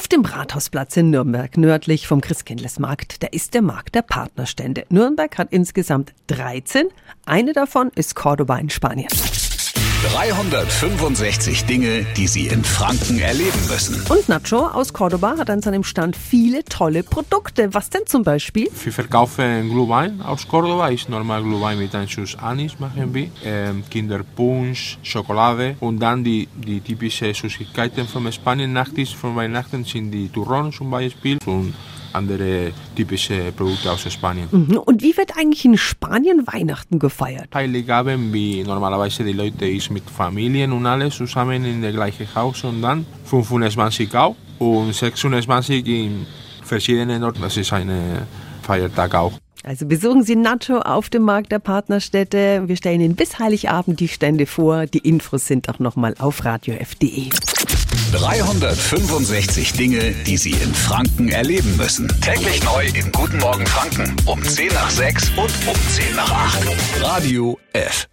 Auf dem Rathausplatz in Nürnberg, nördlich vom Christkindlesmarkt, da ist der Markt der Partnerstände. Nürnberg hat insgesamt 13. Eine davon ist Cordoba in Spanien. 365 Dinge, die Sie in Franken erleben müssen. Und Nacho aus Cordoba hat an seinem Stand viele tolle Produkte. Was denn zum Beispiel? Wir verkaufen Glühwein aus Cordoba. Ist normal Glühwein mit einem Schuss Anis machen wir. Ähm, Kinderpunsch, Schokolade und dann die, die typischen Süßigkeiten von Spanien. Nachtisch von Weihnachten sind die Turrons zum Beispiel und andere typische Produkte aus Spanien. Mhm. Und wie wird eigentlich in Spanien Weihnachten gefeiert? Heiligabend, wie normalerweise die Leute ist mit Familien und alles zusammen in der gleichen Haus und dann 25 auch und 26 in verschiedenen Orten. Das ist ein Feiertag auch. Also besuchen Sie Nacho auf dem Markt der Partnerstädte. Wir stellen Ihnen bis Heiligabend die Stände vor. Die Infos sind auch nochmal auf radiof.de. 365 Dinge, die Sie in Franken erleben müssen. Täglich neu in Guten Morgen Franken um 10 nach 6 und um 10 nach 8. Radio F.